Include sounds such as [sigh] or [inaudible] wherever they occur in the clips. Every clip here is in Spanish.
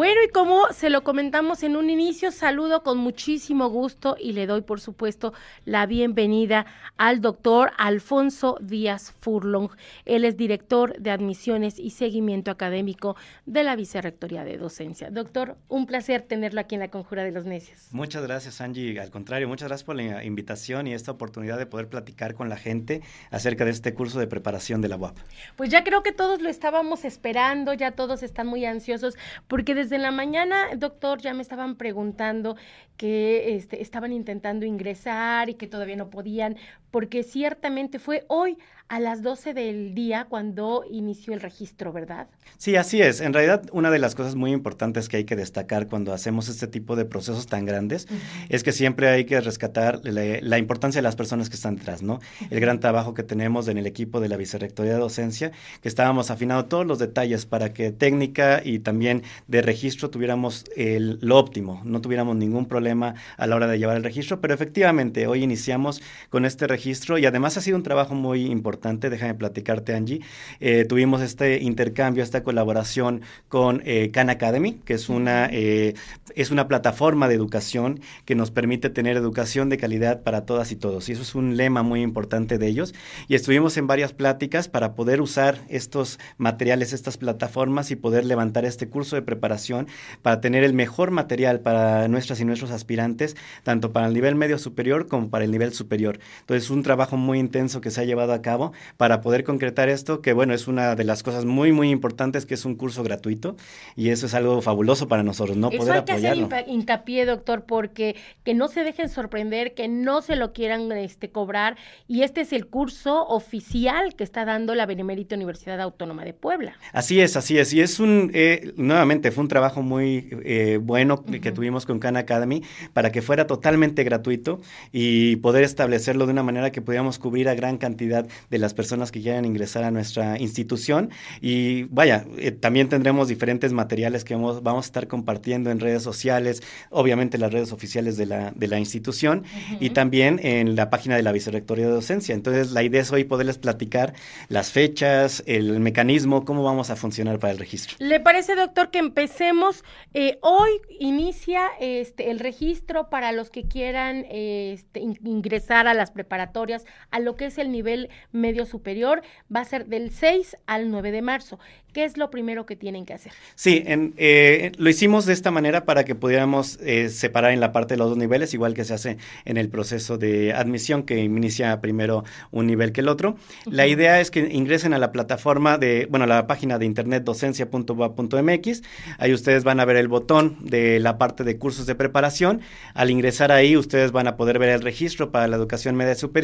Bueno, y como se lo comentamos en un inicio, saludo con muchísimo gusto y le doy, por supuesto, la bienvenida al doctor Alfonso Díaz Furlong. Él es director de admisiones y seguimiento académico de la Vicerrectoría de Docencia. Doctor, un placer tenerlo aquí en la Conjura de los Necios. Muchas gracias, Angie. Al contrario, muchas gracias por la invitación y esta oportunidad de poder platicar con la gente acerca de este curso de preparación de la UAP. Pues ya creo que todos lo estábamos esperando, ya todos están muy ansiosos, porque desde en la mañana, doctor, ya me estaban preguntando que este, estaban intentando ingresar y que todavía no podían, porque ciertamente fue hoy a las 12 del día cuando inició el registro, ¿verdad? Sí, así es. En realidad, una de las cosas muy importantes que hay que destacar cuando hacemos este tipo de procesos tan grandes es que siempre hay que rescatar la, importancia de las personas que están detrás, ¿no? El gran trabajo que tenemos en el equipo de la Vicerrectoría de Docencia, que estábamos afinando todos los detalles para que técnica y también de registro tuviéramos el, lo óptimo, no tuviéramos ningún problema a la hora de llevar el registro, pero efectivamente hoy iniciamos con este registro y además ha sido un trabajo muy importante déjame platicarte Angie. Eh, tuvimos este intercambio, esta colaboración con eh, Khan Academy, que es una, eh, es una plataforma de educación que nos permite tener educación de calidad para todas y todos. Y eso es un lema muy importante de ellos. Y estuvimos en varias pláticas para poder usar estos materiales, estas plataformas y poder levantar este curso de preparación para tener el mejor material para nuestras y nuestros aspirantes, tanto para el nivel medio superior como para el nivel superior. Entonces, es un trabajo muy intenso que se ha llevado a cabo para poder concretar esto, que bueno, es una de las cosas muy, muy importantes, que es un curso gratuito y eso es algo fabuloso para nosotros, ¿no? Eso poder hay que hacer hincapié, doctor, porque que no se dejen sorprender, que no se lo quieran este, cobrar y este es el curso oficial que está dando la Benemérita Universidad Autónoma de Puebla. Así es, así es, y es un, eh, nuevamente, fue un trabajo muy eh, bueno que tuvimos con Khan Academy para que fuera totalmente gratuito y poder establecerlo de una manera que pudiéramos cubrir a gran cantidad de las personas que quieran ingresar a nuestra institución. Y vaya, eh, también tendremos diferentes materiales que vamos, vamos, a estar compartiendo en redes sociales, obviamente las redes oficiales de la, de la institución y también en la página de la Vicerrectoría de Docencia. Entonces, la idea es hoy poderles platicar las fechas, el mecanismo, cómo vamos a funcionar para el registro. ¿Le parece, doctor, que empecemos? Eh, hoy inicia este, el registro para los que quieran este, ingresar a las preparatorias, a lo que es el nivel medio superior va a ser del 6 al 9 de marzo. ¿Qué es lo primero que tienen que hacer? Sí, en, eh, lo hicimos de esta manera para que pudiéramos eh, separar en la parte de los dos niveles, igual que se hace en el proceso de admisión, que inicia primero un nivel que el otro. La idea es que ingresen a la plataforma de, bueno, la página de internet docencia.ba.mx. Ahí ustedes van a ver el botón de la parte de cursos de preparación. Al ingresar ahí, ustedes van a poder ver el registro para la educación media superior.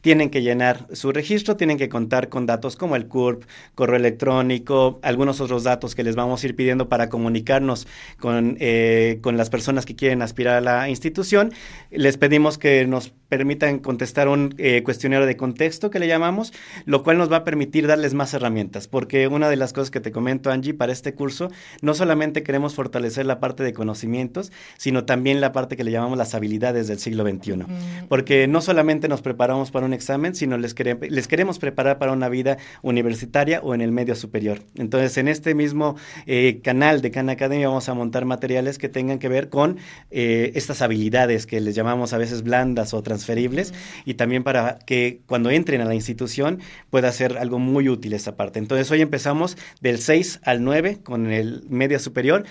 Tienen que llenar su registro tienen que contar con datos como el CURP, correo electrónico, algunos otros datos que les vamos a ir pidiendo para comunicarnos con, eh, con las personas que quieren aspirar a la institución. Les pedimos que nos permitan contestar un eh, cuestionario de contexto que le llamamos, lo cual nos va a permitir darles más herramientas, porque una de las cosas que te comento, Angie, para este curso, no solamente queremos fortalecer la parte de conocimientos, sino también la parte que le llamamos las habilidades del siglo XXI, porque no solamente nos preparamos para un examen, sino les, les queremos preparar para una vida universitaria o en el medio superior. Entonces, en este mismo eh, canal de Khan Academy vamos a montar materiales que tengan que ver con eh, estas habilidades que les llamamos a veces blandas o transferibles y también para que cuando entren a la institución pueda ser algo muy útil esa parte. Entonces hoy empezamos del 6 al 9 con el media superior.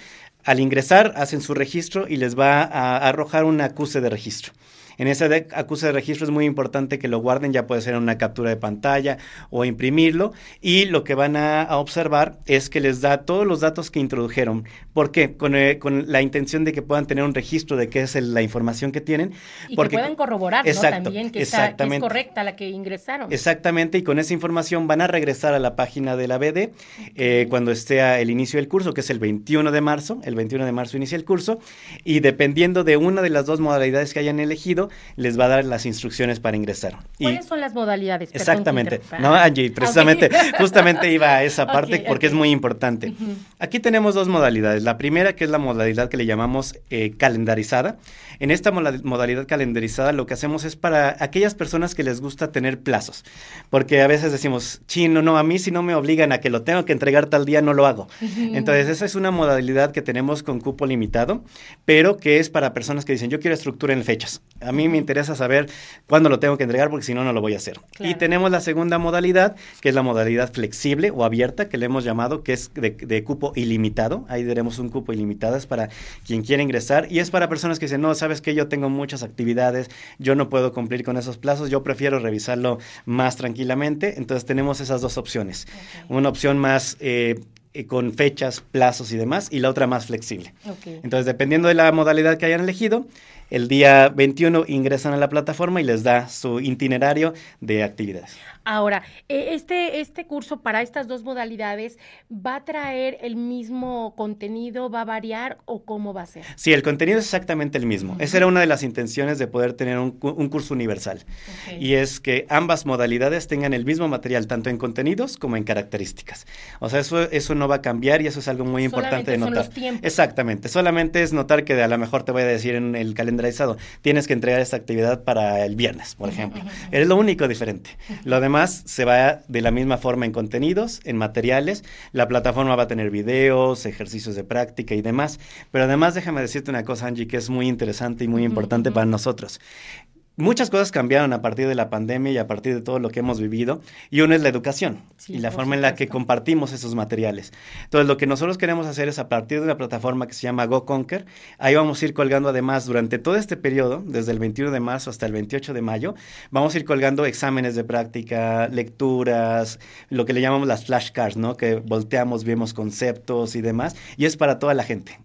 Al ingresar hacen su registro y les va a arrojar un acuse de registro. En ese acuse de registro es muy importante que lo guarden, ya puede ser en una captura de pantalla o imprimirlo. Y lo que van a, observar es que les da todos los datos que introdujeron. ¿Por qué? Con, eh, la intención de que puedan tener un registro de qué es la información que tienen. Y que puedan corroborar ¿no? también que, está, es correcta la que ingresaron. Exactamente, y con esa información van a regresar a la página de la BD eh, cuando esté el inicio del curso, que es el 21 de marzo. El 21 de marzo inicia el curso. Y dependiendo de una de las dos modalidades que hayan elegido, les va a dar las instrucciones para ingresar. ¿Cuáles son las modalidades? Exactamente. No, Angie, precisamente, [laughs] justamente iba a esa parte porque es muy importante. Aquí tenemos dos modalidades. La primera, que es la modalidad que le llamamos eh, calendarizada. En esta modalidad calendarizada lo que hacemos es para aquellas personas que les gusta tener plazos, porque a veces decimos, chino, no, a mí si no me obligan a que lo tengo que entregar tal día, no lo hago. Entonces, esa es una modalidad que tenemos con cupo limitado, pero que es para personas que dicen, yo quiero estructura en fechas. A mí me interesa saber cuándo lo tengo que entregar, porque si no, no lo voy a hacer. Y tenemos la segunda modalidad, que es la modalidad flexible o abierta, que le hemos llamado, que es de, de cupo ilimitado. Ahí daremos un cupo ilimitado, es para quien quiera ingresar, y es para personas que dicen, no, sabes que yo tengo muchas actividades, yo no puedo cumplir con esos plazos, yo prefiero revisarlo más tranquilamente. Entonces tenemos esas dos opciones. Una opción más eh, eh, con fechas, plazos y demás, y la otra más flexible. Entonces, dependiendo de la modalidad que hayan elegido, el día 21 ingresan a la plataforma y les da su itinerario de actividades. Ahora, e, este, este curso para estas dos modalidades va a traer el mismo contenido, va a variar o cómo va a ser? Sí, el contenido es exactamente el mismo. Esa era una de las intenciones de poder tener un, curso universal. Y es que ambas modalidades tengan el mismo material, tanto en contenidos como en características. O sea, eso, eso no va a cambiar y eso es algo muy importante de notar. Exactamente. Solamente es notar que a lo mejor te voy a decir en el calendarizado, tienes que entregar esta actividad para el viernes, por ejemplo. Es lo único diferente. Lo demás se va de la misma forma en contenidos, en materiales. La plataforma va a tener videos, ejercicios de práctica y demás. Pero además déjame decirte una cosa, Angie, que es muy interesante y muy importante para nosotros muchas cosas cambiaron a partir de la pandemia y a partir de todo lo que hemos vivido. Y una es la educación y la forma en la que compartimos esos materiales. Entonces, lo que nosotros queremos hacer es a partir de una plataforma que se llama GoConquer, ahí vamos a ir colgando además durante todo este periodo, desde el 21 de marzo hasta el 28 de mayo, vamos a ir colgando exámenes de práctica, lecturas, lo que le llamamos las flashcards, ¿no? Que volteamos, vemos conceptos y demás. Y es para toda la gente.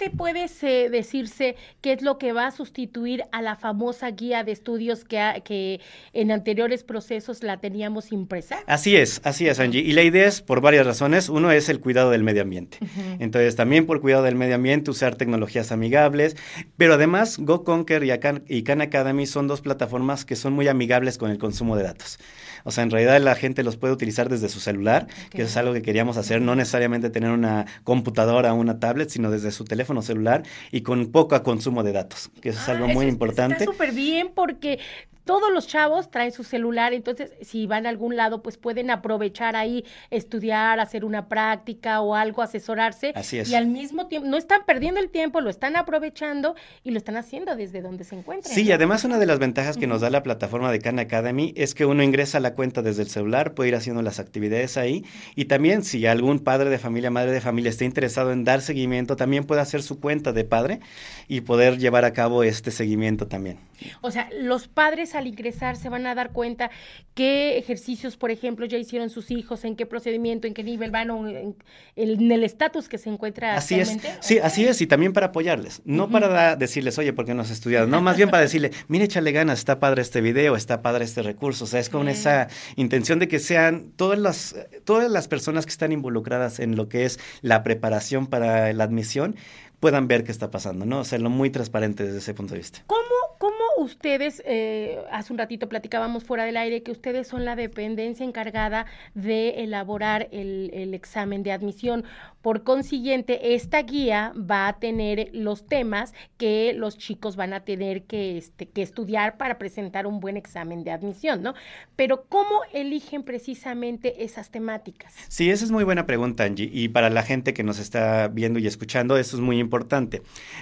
Este puede decirse que es lo que va a sustituir a la famosa guía de estudios que, que en anteriores procesos la teníamos impresa. Así es, así es, Angie. Y la idea es por varias razones. Uno es el cuidado del medio ambiente. Entonces, también por cuidado del medio ambiente, usar tecnologías amigables. Pero además, GoConquer y, y Khan Academy son dos plataformas que son muy amigables con el consumo de datos. O sea, en realidad la gente los puede utilizar desde su celular, que eso es algo que queríamos hacer, no necesariamente tener una computadora o una tablet, sino desde su teléfono celular y con poco consumo de datos, que eso es algo ah, muy importante. Está súper bien porque todos los chavos traen su celular, entonces si van a algún lado, pues pueden aprovechar ahí, estudiar, hacer una práctica o algo, asesorarse. Así es. Y al mismo tiempo, no están perdiendo el tiempo, lo están aprovechando y lo están haciendo desde donde se encuentran. Sí, y además una de las ventajas que nos da la plataforma de Khan Academy es que uno ingresa a la cuenta desde el celular, puede ir haciendo las actividades ahí y también si algún padre de familia, madre de familia está interesado en dar seguimiento, también puede hacer su cuenta de padre y poder llevar a cabo este seguimiento también. O sea, los padres al ingresar se van a dar cuenta qué ejercicios, por ejemplo, ya hicieron sus hijos, en qué procedimiento, en qué nivel van, en, el estatus que se encuentra así Es. Sí, así es, y también para apoyarles, no para decirles, oye, ¿por qué no has estudiado? No, más bien para decirle, mire, échale ganas, está padre este video, está padre este recurso, o sea, es con esa intención de que sean todas las, todas las personas que están involucradas en lo que es la preparación para la admisión, puedan ver qué está pasando, ¿no? Hacerlo muy transparente desde ese punto de vista. ¿Cómo, cómo ustedes, eh, hace un ratito platicábamos fuera del aire, que ustedes son la dependencia encargada de elaborar el, el examen de admisión? Por consiguiente, esta guía va a tener los temas que los chicos van a tener que, este, que estudiar para presentar un buen examen de admisión, ¿no? Pero ¿cómo eligen precisamente esas temáticas? Sí, esa es muy buena pregunta, Angie. Y para la gente que nos está viendo y escuchando, eso es muy importante.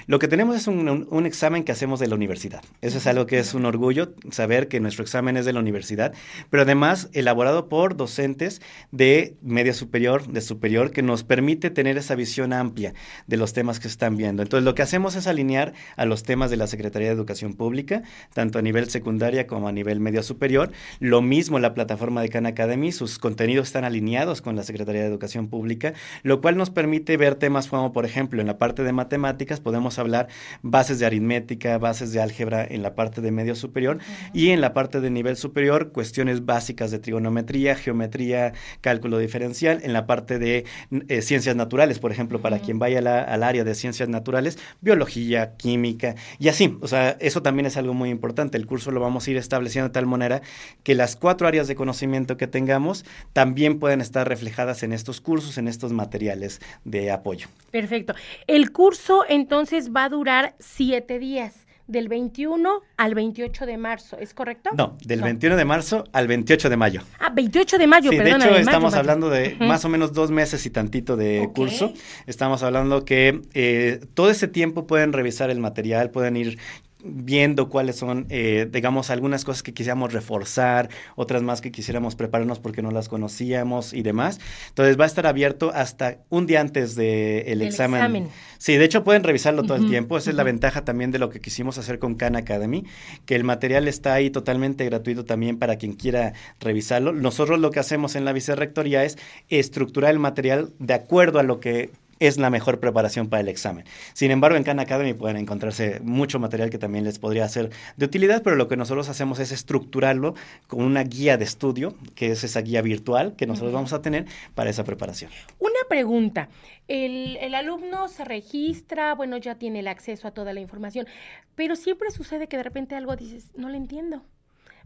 Lo que tenemos es un, un examen que hacemos de la universidad. Eso es algo que es un orgullo, saber que nuestro examen es de la universidad, pero además elaborado por docentes de media superior, de superior, que nos permite tener esa visión amplia de los temas que están viendo. Entonces, lo que hacemos es alinear a los temas de la Secretaría de Educación Pública, tanto a nivel secundaria como a nivel medio superior. Lo mismo la plataforma de Khan Academy, sus contenidos están alineados con la Secretaría de Educación Pública, lo cual nos permite ver temas como, por ejemplo, en la parte de matemáticas podemos hablar bases de aritmética, bases de álgebra en la parte de medio superior y en la parte de nivel superior cuestiones básicas de trigonometría, geometría, cálculo diferencial, en la parte de eh, ciencias naturales, por ejemplo, para quien vaya al área de ciencias naturales, biología, química y así. O sea, eso también es algo muy importante. El curso lo vamos a ir estableciendo de tal manera que las cuatro áreas de conocimiento que tengamos también pueden estar reflejadas en estos cursos, en estos materiales de apoyo. Perfecto. El curso entonces va a durar siete días del 21 al 28 de marzo, ¿es correcto? No, del 21 de marzo al 28 de mayo. Ah, 28 de mayo, sí, perdón. De hecho, estamos hablando de más o menos dos meses y tantito de curso. Estamos hablando que eh, todo ese tiempo pueden revisar el material, pueden ir viendo cuáles son, eh, digamos, algunas cosas que quisiéramos reforzar, otras más que quisiéramos prepararnos porque no las conocíamos y demás. Entonces va a estar abierto hasta un día antes del examen. Sí, de hecho pueden revisarlo todo el tiempo. Esa es la ventaja también de lo que quisimos hacer con Khan Academy, que el material está ahí totalmente gratuito también para quien quiera revisarlo. Nosotros lo que hacemos en la vicerrectoría es estructurar el material de acuerdo a lo que es la mejor preparación para el examen. Sin embargo, en Khan Academy pueden encontrarse mucho material que también les podría ser de utilidad, pero lo que nosotros hacemos es estructurarlo con una guía de estudio, que es esa guía virtual que nosotros vamos a tener para esa preparación. Una pregunta. El, el, alumno se registra, bueno, ya tiene el acceso a toda la información, pero siempre sucede que de repente algo dices, no lo entiendo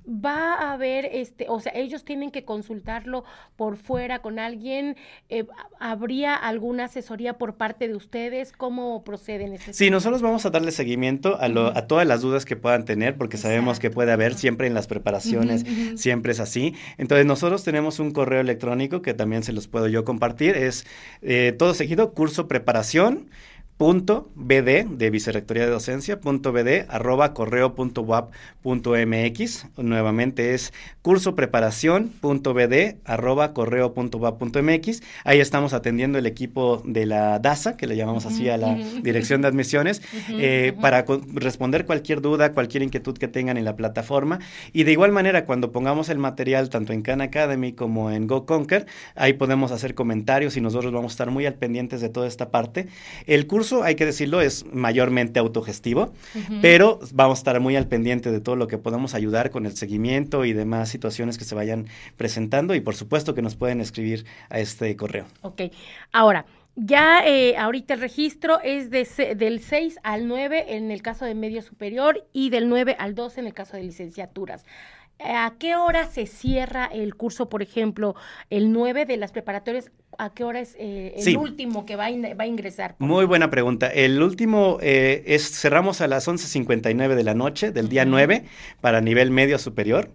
va a haber, este, o sea, ellos tienen que consultarlo por fuera con alguien. Eh, ¿Habría alguna asesoría por parte de ustedes? ¿Cómo proceden? Este sí, nosotros vamos a darle seguimiento a, lo, a, todas las dudas que puedan tener, porque sabemos que puede haber siempre en las preparaciones, siempre es así. Entonces, nosotros tenemos un correo electrónico que también se los puedo yo compartir, es eh, todo seguido, curso preparación punto bd de vicerrectoría de docencia punto bd arroba correo punto wap punto mx nuevamente es curso preparación punto bd arroba correo punto wap punto mx ahí estamos atendiendo el equipo de la DASA que le llamamos así a la [laughs] dirección de admisiones eh, para responder cualquier duda cualquier inquietud que tengan en la plataforma. Y de igual manera cuando pongamos el material tanto en Khan Academy como en Go Conquer ahí podemos hacer comentarios y nosotros vamos a estar muy al pendientes de toda esta parte. El curso hay que decirlo, es mayormente autogestivo, pero vamos a estar muy al pendiente de todo lo que podamos ayudar con el seguimiento y demás situaciones que se vayan presentando y por supuesto que nos pueden escribir a este correo. Ok, ahora. Ya eh, ahorita el registro es de, del 6 al 9 en el caso de medio superior y del 9 al 12 en el caso de licenciaturas. ¿A qué hora se cierra el curso, por ejemplo, el 9 de las preparatorias? ¿A qué hora es eh, el último que va a, va a ingresar? Muy buena pregunta. El último eh, es cerramos a las 11.59 de la noche del día 9 para nivel medio superior.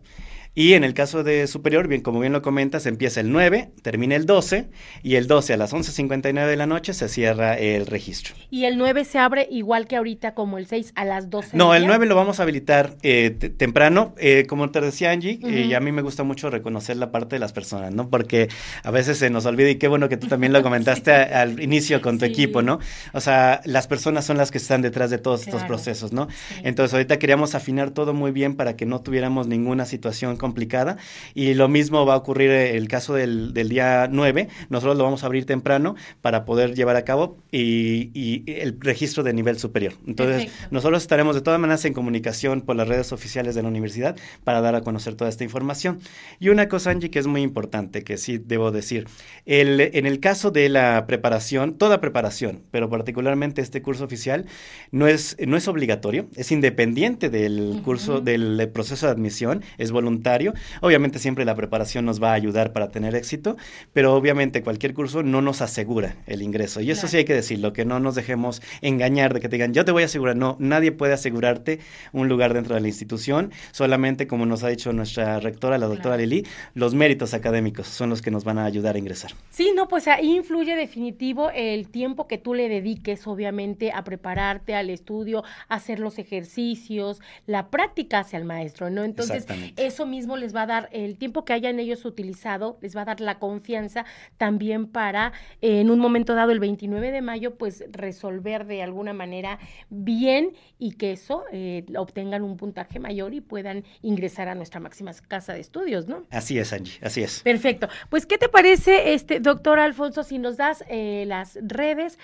Y en el caso de superior, bien, como bien lo comentas, empieza el 9, termina el 12 y el 12 a las 11.59 de la noche se cierra el registro. ¿Y el 9 se abre igual que ahorita como el 6 a las 12? No, el 9 lo vamos a habilitar eh, temprano. Eh, como te decía Angie, eh, y a mí me gusta mucho reconocer la parte de las personas, ¿no? Porque a veces se nos olvida y qué bueno que tú también lo [laughs] comentaste al inicio con tu equipo, ¿no? O sea, las personas son las que están detrás de todos estos procesos, ¿no? Entonces ahorita queríamos afinar todo muy bien para que no tuviéramos ninguna situación complicada. Y lo mismo va a ocurrir el caso del, del día 9. Nosotros lo vamos a abrir temprano para poder llevar a cabo y, y el registro de nivel superior. Entonces, nosotros estaremos de todas maneras en comunicación por las redes oficiales de la universidad para dar a conocer toda esta información. Y una cosa, Angie, que es muy importante, que sí debo decir, el, en el caso de la preparación, toda preparación, pero particularmente este curso oficial, no es, no es obligatorio, es independiente del curso, del proceso de admisión, es voluntario Obviamente siempre la preparación nos va a ayudar para tener éxito, pero obviamente cualquier curso no nos asegura el ingreso. Y eso sí hay que decirlo, que no nos dejemos engañar de que te digan, yo te voy a asegurar. No, nadie puede asegurarte un lugar dentro de la institución, solamente como nos ha dicho nuestra rectora, la doctora Lili, los méritos académicos son los que nos van a ayudar a ingresar. Sí, no, pues ahí influye definitivo el tiempo que tú le dediques, obviamente, a prepararte al estudio, a hacer los ejercicios, la práctica hacia el maestro, ¿no? Entonces, eso mismo mismo les va a dar el tiempo que hayan ellos utilizado, les va a dar la confianza también para eh, en un momento dado, el 29 de mayo, pues resolver de alguna manera bien y que eso eh, obtengan un puntaje mayor y puedan ingresar a nuestra máxima casa de estudios, ¿no? Así es, Angie, así es. Perfecto. Pues, ¿qué te parece, este doctor Alfonso, si nos das eh, las redes,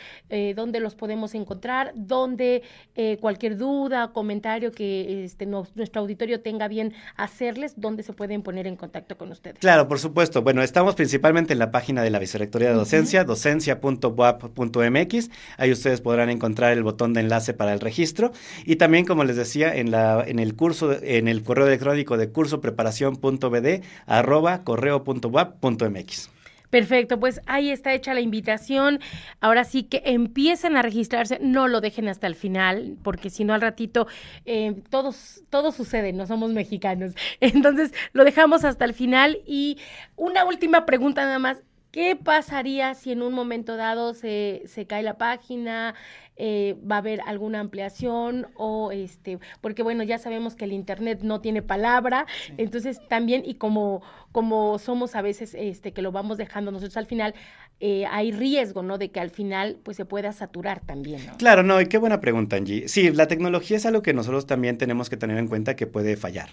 donde los podemos encontrar, donde eh, cualquier duda, comentario que este, nuestro auditorio tenga bien hacerles, dónde se pueden poner en contacto con ustedes? Claro, por supuesto. Bueno, estamos principalmente en la página de la Vicerrectoría de Docencia, docencia.buap.mx. Ahí ustedes podrán encontrar el botón de enlace para el registro. Y también, como les decía, en, la, en el curso, en el correo electrónico de curso preparación.bd arroba correo.wap.mx. Perfecto, pues ahí está hecha la invitación. Ahora sí que empiecen a registrarse, no lo dejen hasta el final, porque si no al ratito eh, todos, todo sucede, no somos mexicanos. [laughs] Entonces lo dejamos hasta el final. Y una última pregunta nada más. ¿Qué pasaría si en un momento dado se, se cae la página, eh, va a haber alguna ampliación o este, porque bueno, ya sabemos que el internet no tiene palabra, entonces también y como como somos a veces este que lo vamos dejando nosotros al final, eh, hay riesgo, ¿no? De que al final pues se pueda saturar también, ¿no? Claro, no, y qué buena pregunta, Angie. Sí, la tecnología es algo que nosotros también tenemos que tener en cuenta que puede fallar.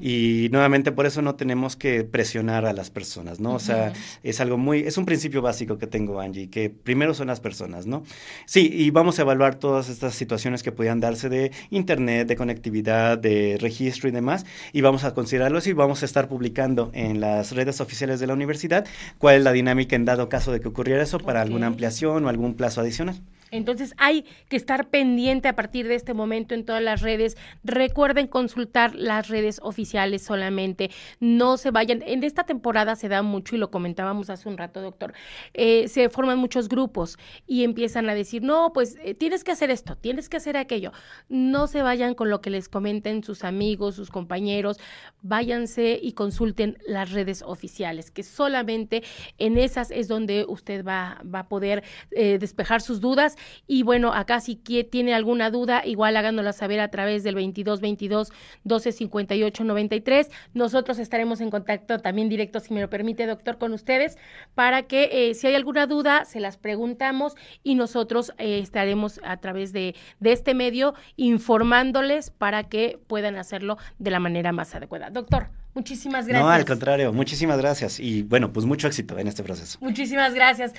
Y nuevamente por eso no tenemos que presionar a las personas, ¿no? O sea, es algo muy, es un principio básico que tengo, Angie, que primero son las personas, ¿no? Sí, y vamos evaluar todas estas situaciones que podían darse de internet, de conectividad, de registro y demás, y vamos a considerarlos y vamos a estar publicando en las redes oficiales de la universidad cuál es la dinámica en dado caso de que ocurriera eso para alguna ampliación o algún plazo adicional. Entonces hay que estar pendiente a partir de este momento en todas las redes. Recuerden consultar las redes oficiales solamente. No se vayan. En esta temporada se da mucho y lo comentábamos hace un rato, doctor. Eh, se forman muchos grupos y empiezan a decir, no, pues eh, tienes que hacer esto, tienes que hacer aquello. No se vayan con lo que les comenten sus amigos, sus compañeros. Váyanse y consulten las redes oficiales, que solamente en esas es donde usted va, a poder eh, despejar sus dudas y bueno, acá si tiene alguna duda, igual háganosla saber a través del 22 22 12 58 93. Nosotros estaremos en contacto también directo, si me lo permite, doctor, con ustedes, para que eh, si hay alguna duda, se las preguntamos y nosotros eh, estaremos a través de, de este medio informándoles para que puedan hacerlo de la manera más adecuada. Doctor, Muchísimas gracias. No, al contrario, muchísimas gracias y bueno, pues mucho éxito en este proceso. Muchísimas gracias.